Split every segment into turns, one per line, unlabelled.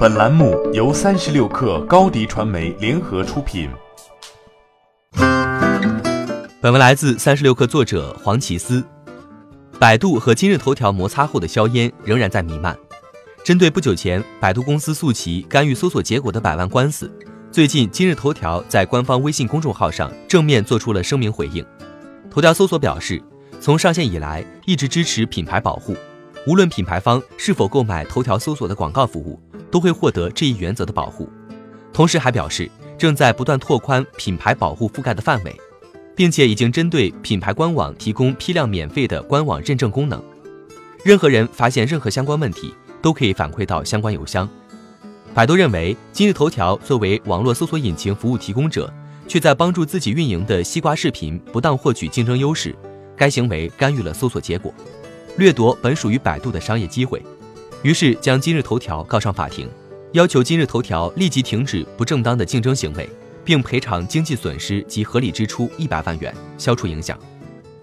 本栏目由三十六氪高低传媒联合出品。
本文来自三十六氪作者黄奇思。百度和今日头条摩擦后的硝烟仍然在弥漫。针对不久前百度公司诉其干预搜索结果的百万官司，最近今日头条在官方微信公众号上正面做出了声明回应。头条搜索表示，从上线以来一直支持品牌保护，无论品牌方是否购买头条搜索的广告服务。都会获得这一原则的保护，同时还表示正在不断拓宽品牌保护覆盖的范围，并且已经针对品牌官网提供批量免费的官网认证功能。任何人发现任何相关问题，都可以反馈到相关邮箱。百度认为，今日头条作为网络搜索引擎服务提供者，却在帮助自己运营的西瓜视频不当获取竞争优势，该行为干预了搜索结果，掠夺本属于百度的商业机会。于是将今日头条告上法庭，要求今日头条立即停止不正当的竞争行为，并赔偿经济损失及合理支出一百万元，消除影响。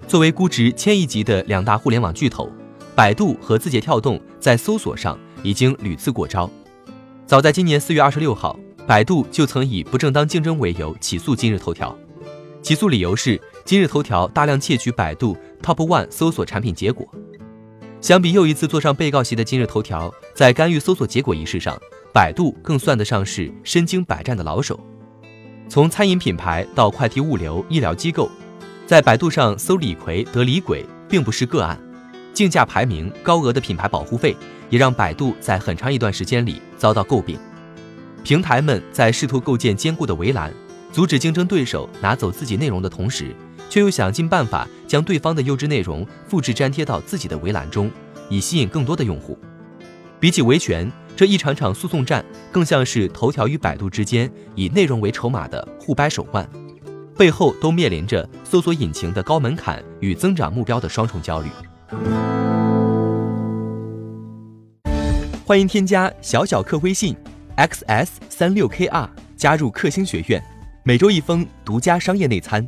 作为估值千亿级的两大互联网巨头，百度和字节跳动在搜索上已经屡次过招。早在今年四月二十六号，百度就曾以不正当竞争为由起诉今日头条，起诉理由是今日头条大量窃取百度 Top One 搜索产品结果。相比又一次坐上被告席的今日头条，在干预搜索结果一事上，百度更算得上是身经百战的老手。从餐饮品牌到快递物流、医疗机构，在百度上搜李逵得李鬼并不是个案。竞价排名、高额的品牌保护费，也让百度在很长一段时间里遭到诟病。平台们在试图构建坚固的围栏，阻止竞争对手拿走自己内容的同时。却又想尽办法将对方的优质内容复制粘贴到自己的围栏中，以吸引更多的用户。比起维权，这一场场诉讼战更像是头条与百度之间以内容为筹码的互掰手腕，背后都面临着搜索引擎的高门槛与增长目标的双重焦虑。欢迎添加小小客微信，xs 三六 kr，加入克星学院，每周一封独家商业内参。